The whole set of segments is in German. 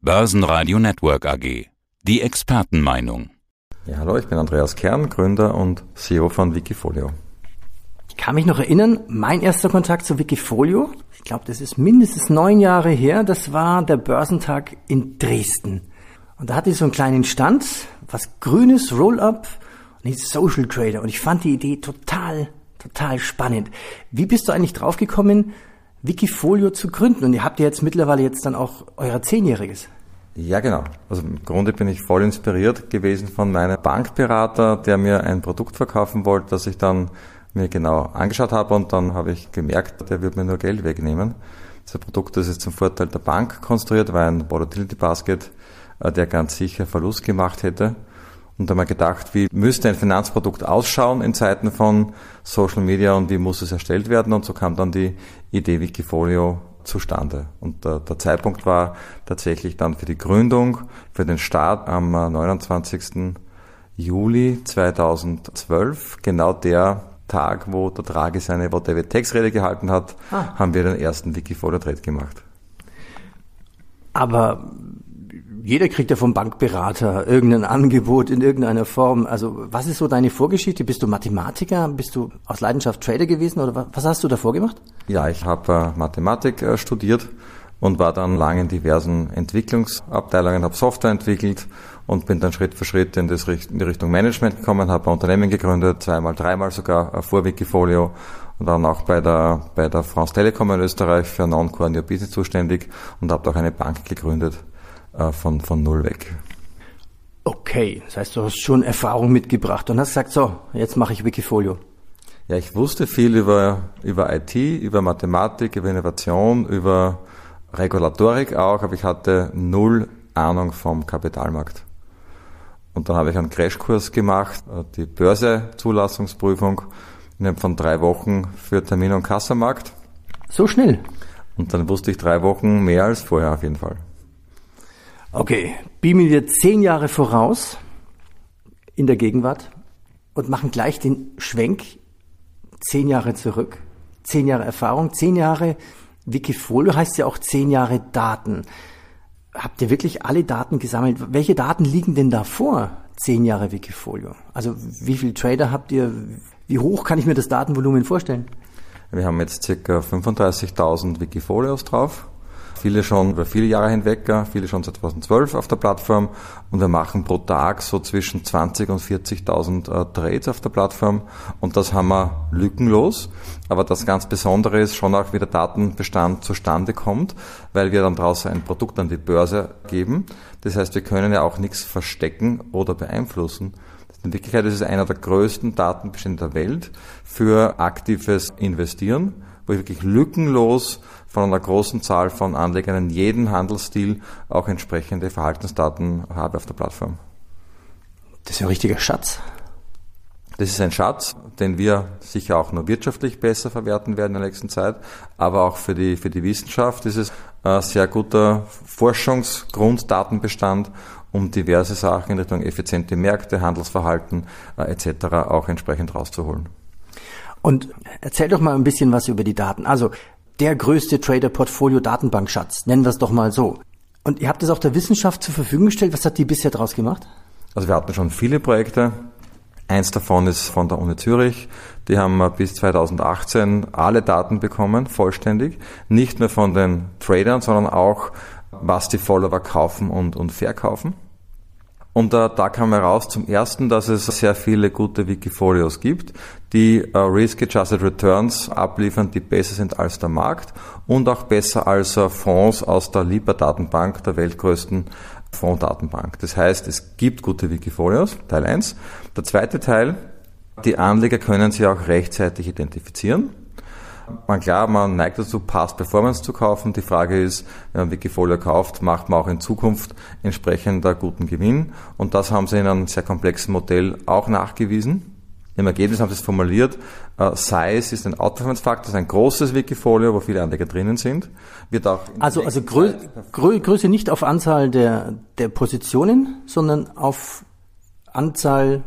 Börsenradio Network AG. Die Expertenmeinung. Ja, hallo, ich bin Andreas Kern, Gründer und CEO von Wikifolio. Ich kann mich noch erinnern, mein erster Kontakt zu Wikifolio, ich glaube, das ist mindestens neun Jahre her, das war der Börsentag in Dresden. Und da hatte ich so einen kleinen Stand, was grünes Roll-up und hieß Social Trader. Und ich fand die Idee total, total spannend. Wie bist du eigentlich draufgekommen, Wikifolio zu gründen. Und ihr habt ja jetzt mittlerweile jetzt dann auch euer Zehnjähriges. Ja, genau. Also im Grunde bin ich voll inspiriert gewesen von meinem Bankberater, der mir ein Produkt verkaufen wollte, das ich dann mir genau angeschaut habe und dann habe ich gemerkt, der wird mir nur Geld wegnehmen. Das Produkt das ist zum Vorteil der Bank konstruiert, war ein Volatility Basket, äh, der ganz sicher Verlust gemacht hätte. Und da haben wir gedacht, wie müsste ein Finanzprodukt ausschauen in Zeiten von Social Media und wie muss es erstellt werden? Und so kam dann die Idee Wikifolio zustande. Und der, der Zeitpunkt war tatsächlich dann für die Gründung, für den Start am 29. Juli 2012, genau der Tag, wo der Draghi seine Whatever Text Rede gehalten hat, ah. haben wir den ersten Wikifolio Trade gemacht. Aber jeder kriegt ja vom Bankberater irgendein Angebot in irgendeiner Form. Also was ist so deine Vorgeschichte? Bist du Mathematiker? Bist du aus Leidenschaft Trader gewesen oder was hast du davor gemacht? Ja, ich habe äh, Mathematik äh, studiert und war dann lange in diversen Entwicklungsabteilungen, habe Software entwickelt und bin dann Schritt für Schritt in, das, in die Richtung Management gekommen, habe ein Unternehmen gegründet, zweimal, dreimal sogar vor Wikifolio und dann auch bei der, bei der France Telekom in Österreich für Non-Core New Business zuständig und habe auch eine Bank gegründet äh, von, von null weg. Okay, das heißt, du hast schon Erfahrung mitgebracht und hast gesagt, so, jetzt mache ich Wikifolio. Ja, ich wusste viel über, über IT, über Mathematik, über Innovation, über Regulatorik auch, aber ich hatte null Ahnung vom Kapitalmarkt. Und dann habe ich einen Crashkurs gemacht, äh, die Börsezulassungsprüfung innerhalb von drei Wochen für Termin- und Kassamarkt. So schnell? Und dann wusste ich drei Wochen mehr als vorher auf jeden Fall. Okay, beamen wir zehn Jahre voraus in der Gegenwart und machen gleich den Schwenk zehn Jahre zurück. Zehn Jahre Erfahrung, zehn Jahre Wikifolio heißt ja auch zehn Jahre Daten. Habt ihr wirklich alle Daten gesammelt? Welche Daten liegen denn da vor? Zehn Jahre Wikifolio. Also wie viele Trader habt ihr? Wie hoch kann ich mir das Datenvolumen vorstellen? Wir haben jetzt circa 35.000 Wikifolios drauf viele schon über viele Jahre hinweg, viele schon seit 2012 auf der Plattform und wir machen pro Tag so zwischen 20 und 40.000 äh, Trades auf der Plattform und das haben wir lückenlos. Aber das ganz Besondere ist schon auch, wie der Datenbestand zustande kommt, weil wir dann draußen ein Produkt an die Börse geben. Das heißt, wir können ja auch nichts verstecken oder beeinflussen. In Wirklichkeit ist es einer der größten Datenbestände der Welt für aktives Investieren, wo ich wirklich lückenlos von einer großen Zahl von Anlegern in jedem Handelsstil auch entsprechende Verhaltensdaten habe auf der Plattform. Das ist ein richtiger Schatz. Das ist ein Schatz, den wir sicher auch nur wirtschaftlich besser verwerten werden in der nächsten Zeit, aber auch für die, für die Wissenschaft ist es ein sehr guter Forschungsgrunddatenbestand, um diverse Sachen in Richtung effiziente Märkte, Handelsverhalten äh, etc. auch entsprechend rauszuholen. Und erzähl doch mal ein bisschen was über die Daten. Also der größte Trader-Portfolio-Datenbankschatz, nennen wir es doch mal so. Und ihr habt es auch der Wissenschaft zur Verfügung gestellt. Was hat die bisher daraus gemacht? Also wir hatten schon viele Projekte. Eins davon ist von der Uni Zürich. Die haben bis 2018 alle Daten bekommen, vollständig. Nicht nur von den Tradern, sondern auch, was die Follower kaufen und, und verkaufen. Und äh, da kam heraus zum ersten, dass es sehr viele gute Wikifolios gibt, die äh, Risk-Adjusted Returns abliefern, die besser sind als der Markt und auch besser als äh, Fonds aus der LIPA-Datenbank, der weltgrößten Fonddatenbank. Das heißt, es gibt gute Wikifolios, Teil 1. Der zweite Teil, die Anleger können sie auch rechtzeitig identifizieren. Man klar, man neigt dazu, Past Performance zu kaufen. Die Frage ist, wenn man Wikifolio kauft, macht man auch in Zukunft entsprechend einen guten Gewinn. Und das haben sie in einem sehr komplexen Modell auch nachgewiesen. Im Ergebnis haben sie es formuliert, uh, Size ist ein Outperformance-Faktor, das ist ein großes Wikifolio, wo viele Anleger drinnen sind. Wird auch also also Grö Grö Größe nicht auf Anzahl der, der Positionen, sondern auf Anzahl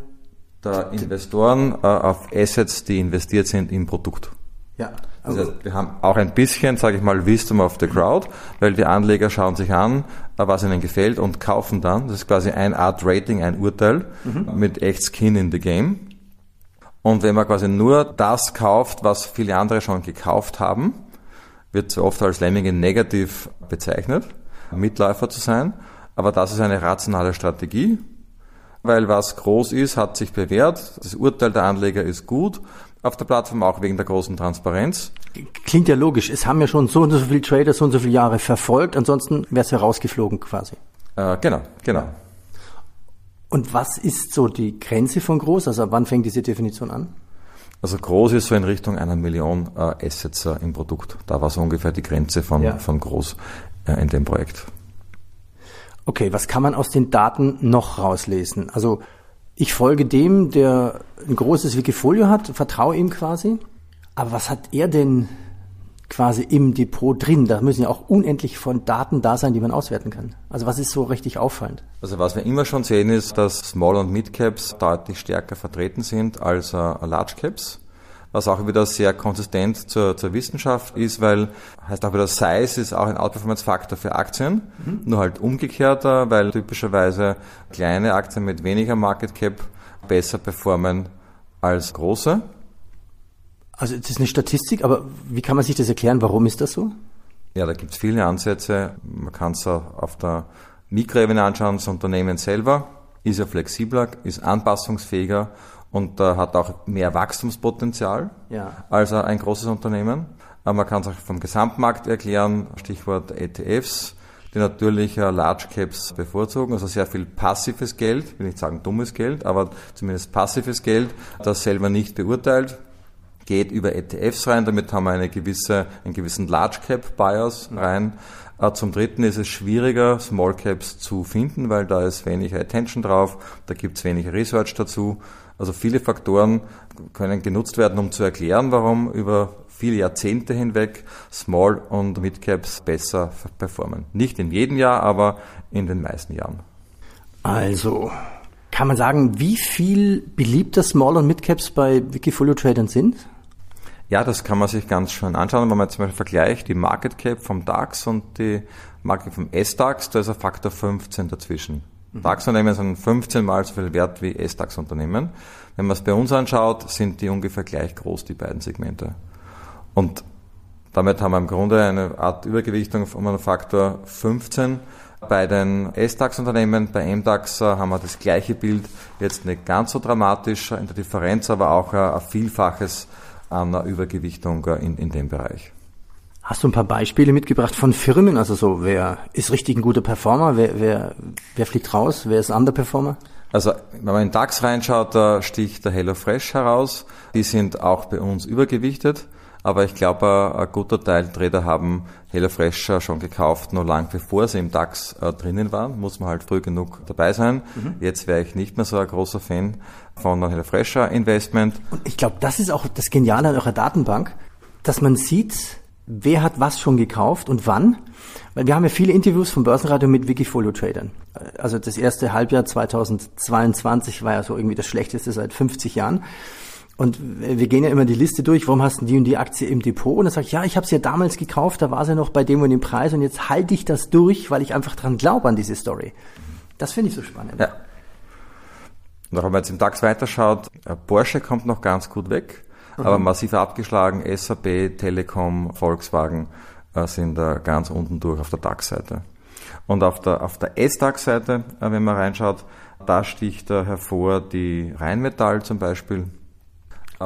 der Investoren, uh, auf Assets, die investiert sind im Produkt. Ja. Das heißt, wir haben auch ein bisschen, sage ich mal, Wisdom of the Crowd, weil die Anleger schauen sich an, was ihnen gefällt und kaufen dann. Das ist quasi eine Art Rating, ein Urteil mhm. mit echt Skin in the Game. Und wenn man quasi nur das kauft, was viele andere schon gekauft haben, wird so oft als Lemminge negativ bezeichnet, Mitläufer zu sein. Aber das ist eine rationale Strategie, weil was groß ist, hat sich bewährt. Das Urteil der Anleger ist gut auf der Plattform, auch wegen der großen Transparenz. Klingt ja logisch. Es haben ja schon so und so viele Trader so und so viele Jahre verfolgt, ansonsten wäre es ja rausgeflogen quasi. Äh, genau, genau. Und was ist so die Grenze von groß? Also wann fängt diese Definition an? Also groß ist so in Richtung einer Million äh, Assets äh, im Produkt. Da war so ungefähr die Grenze von, ja. von groß äh, in dem Projekt. Okay, was kann man aus den Daten noch rauslesen? Also ich folge dem, der ein großes Wikifolio hat, vertraue ihm quasi. Aber was hat er denn quasi im Depot drin. Da müssen ja auch unendlich von Daten da sein, die man auswerten kann. Also was ist so richtig auffallend? Also was wir immer schon sehen ist, dass Small- und Mid-Caps deutlich stärker vertreten sind als äh, Large-Caps. Was auch wieder sehr konsistent zur, zur Wissenschaft ist, weil heißt auch wieder Size ist auch ein Outperformance-Faktor für Aktien, mhm. nur halt umgekehrter, weil typischerweise kleine Aktien mit weniger Market Cap besser performen als große. Also das ist eine Statistik, aber wie kann man sich das erklären? Warum ist das so? Ja, da gibt es viele Ansätze. Man kann es auf der Mikroebene anschauen. Das Unternehmen selber ist ja flexibler, ist anpassungsfähiger und äh, hat auch mehr Wachstumspotenzial ja. als ein großes Unternehmen. Aber man kann es auch vom Gesamtmarkt erklären, Stichwort ETFs, die natürlich äh, Large Caps bevorzugen, also sehr viel passives Geld, will nicht sagen dummes Geld, aber zumindest passives Geld, das selber nicht beurteilt, geht über ETFs rein, damit haben wir eine gewisse, einen gewissen Large Cap Bias rein. Äh, zum Dritten ist es schwieriger, Small Caps zu finden, weil da ist weniger Attention drauf, da gibt es weniger Research dazu. Also viele Faktoren können genutzt werden, um zu erklären, warum über viele Jahrzehnte hinweg Small und Mid Caps besser performen. Nicht in jedem Jahr, aber in den meisten Jahren. Also, kann man sagen, wie viel beliebter Small- und Mid-Caps bei Wikifolio-Tradern sind? Ja, das kann man sich ganz schön anschauen, wenn man zum Beispiel vergleicht die Market Cap vom DAX und die Market Cap vom S-DAX, da ist ein Faktor 15 dazwischen. Mhm. DAX-Unternehmen sind 15 mal so viel wert wie S-DAX-Unternehmen. Wenn man es bei uns anschaut, sind die ungefähr gleich groß, die beiden Segmente. Und damit haben wir im Grunde eine Art Übergewichtung um einen Faktor 15 bei den S-DAX-Unternehmen, bei MDAX äh, haben wir das gleiche Bild, jetzt nicht ganz so dramatisch in der Differenz, aber auch ein Vielfaches an Übergewichtung äh, in, in dem Bereich. Hast du ein paar Beispiele mitgebracht von Firmen? Also so, wer ist richtig ein guter Performer? Wer, wer, wer fliegt raus? Wer ist Underperformer? Also, wenn man in DAX reinschaut, da sticht der HelloFresh heraus. Die sind auch bei uns übergewichtet. Aber ich glaube, ein guter Teil Trader haben HelloFresh schon gekauft, noch lang bevor sie im DAX äh, drinnen waren. Muss man halt früh genug dabei sein. Mhm. Jetzt wäre ich nicht mehr so ein großer Fan von einem HelloFresh Investment. Und ich glaube, das ist auch das Geniale an eurer Datenbank, dass man sieht, wer hat was schon gekauft und wann. Weil wir haben ja viele Interviews vom Börsenradio mit Wikifolio-Tradern. Also das erste Halbjahr 2022 war ja so irgendwie das schlechteste seit 50 Jahren. Und wir gehen ja immer die Liste durch, warum hast du die und die Aktie im Depot? Und dann sage ich, ja, ich habe sie ja damals gekauft, da war sie noch bei dem und dem Preis und jetzt halte ich das durch, weil ich einfach dran glaube an diese Story. Das finde ich so spannend. Ja. Und auch wenn man jetzt im DAX weiterschaut, äh, Porsche kommt noch ganz gut weg, mhm. aber massiv abgeschlagen, SAP, Telekom, Volkswagen äh, sind da ganz unten durch auf der DAX-Seite. Und auf der, auf der S-DAX-Seite, äh, wenn man reinschaut, da sticht hervor die Rheinmetall zum Beispiel,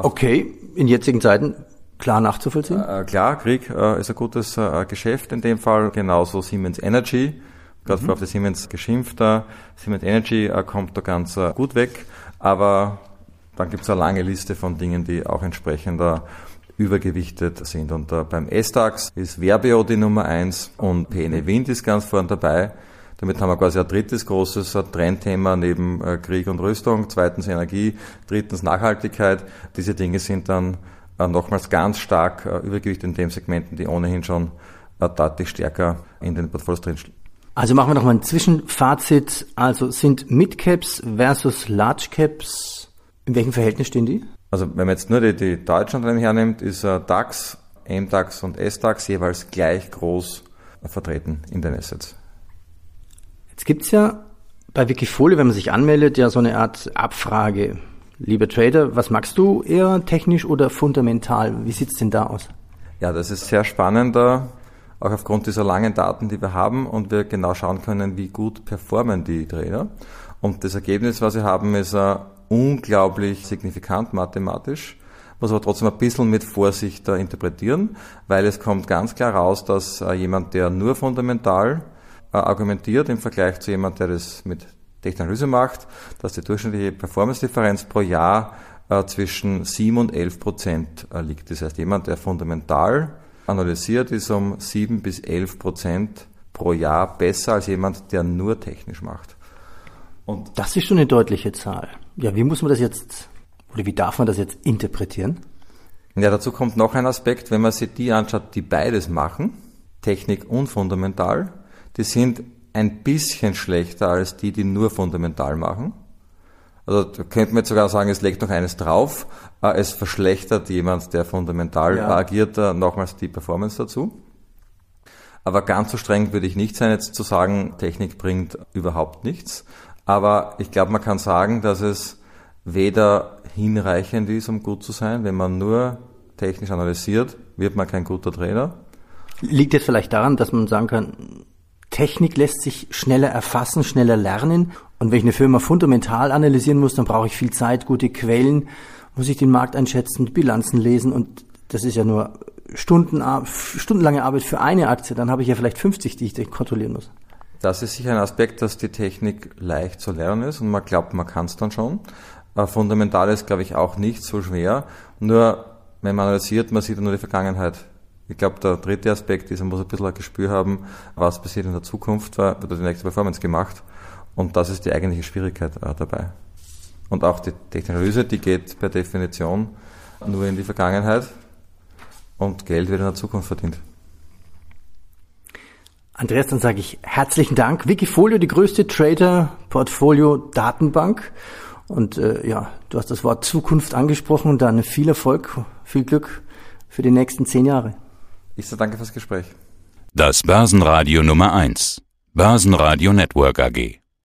Okay, in jetzigen Zeiten klar nachzuvollziehen? Äh, klar, Krieg äh, ist ein gutes äh, Geschäft in dem Fall, genauso Siemens Energy. Gerade mhm. auf die Siemens geschimpft. Äh, Siemens Energy äh, kommt da ganz äh, gut weg, aber dann gibt es eine lange Liste von Dingen, die auch entsprechender übergewichtet sind. Und äh, beim S-DAX ist Verbio die Nummer eins und PNE Wind ist ganz vorne dabei. Damit haben wir quasi ein drittes großes Trendthema neben äh, Krieg und Rüstung, zweitens Energie, drittens Nachhaltigkeit. Diese Dinge sind dann äh, nochmals ganz stark äh, übergewichtet in den Segmenten, die ohnehin schon deutlich stärker in den Portfolios drinstehen. Also machen wir nochmal ein Zwischenfazit. Also sind Midcaps versus Large Caps, in welchem Verhältnis stehen die? Also wenn man jetzt nur die, die deutschen Unternehmen hernimmt, ist DAX MDAX und SDAX jeweils gleich groß vertreten in den Assets. Jetzt gibt's ja bei Wikifolio, wenn man sich anmeldet, ja so eine Art Abfrage. Lieber Trader, was magst du eher technisch oder fundamental? Wie sieht's denn da aus? Ja, das ist sehr spannend, auch aufgrund dieser langen Daten, die wir haben und wir genau schauen können, wie gut performen die Trader. Und das Ergebnis, was wir haben, ist uh, unglaublich signifikant mathematisch muss aber trotzdem ein bisschen mit Vorsicht äh, interpretieren, weil es kommt ganz klar raus, dass äh, jemand, der nur fundamental äh, argumentiert im Vergleich zu jemand, der das mit Technologie macht, dass die durchschnittliche Performance-Differenz pro Jahr zwischen 7 und 11 Prozent liegt. Das heißt, jemand, der fundamental analysiert, ist um 7 bis 11 Prozent pro Jahr besser als jemand, der nur technisch macht. Und das ist schon eine deutliche Zahl. Ja, wie muss man das jetzt oder wie darf man das jetzt interpretieren? Ja, dazu kommt noch ein Aspekt, wenn man sich die anschaut, die beides machen, Technik und fundamental, die sind ein bisschen schlechter als die, die nur fundamental machen. Also da könnte man jetzt sogar sagen, es legt noch eines drauf, äh, es verschlechtert jemand, der fundamental ja. agiert, äh, nochmals die Performance dazu. Aber ganz so streng würde ich nicht sein, jetzt zu sagen, Technik bringt überhaupt nichts. Aber ich glaube, man kann sagen, dass es weder hinreichend ist, um gut zu sein. Wenn man nur technisch analysiert, wird man kein guter Trainer. Liegt jetzt vielleicht daran, dass man sagen kann, Technik lässt sich schneller erfassen, schneller lernen. Und wenn ich eine Firma fundamental analysieren muss, dann brauche ich viel Zeit, gute Quellen, muss ich den Markt einschätzen, Bilanzen lesen und das ist ja nur Stunden, stundenlange Arbeit für eine Aktie. Dann habe ich ja vielleicht 50, die ich kontrollieren muss. Das ist sicher ein Aspekt, dass die Technik leicht zu lernen ist und man glaubt, man kann es dann schon. Äh, fundamental ist, glaube ich, auch nicht so schwer. Nur, wenn man analysiert, man sieht nur die Vergangenheit. Ich glaube, der dritte Aspekt ist, man muss ein bisschen ein Gespür haben, was passiert in der Zukunft, wird die nächste Performance gemacht. Und das ist die eigentliche Schwierigkeit äh, dabei. Und auch die Technologie, die geht per Definition nur in die Vergangenheit und Geld wird in der Zukunft verdient. Andreas, dann sage ich herzlichen Dank. Wikifolio, die größte Trader-Portfolio-Datenbank. Und äh, ja, du hast das Wort Zukunft angesprochen. Dann viel Erfolg, viel Glück für die nächsten zehn Jahre. Ich sage danke fürs Gespräch. Das Börsenradio Nummer eins. Börsenradio Network AG.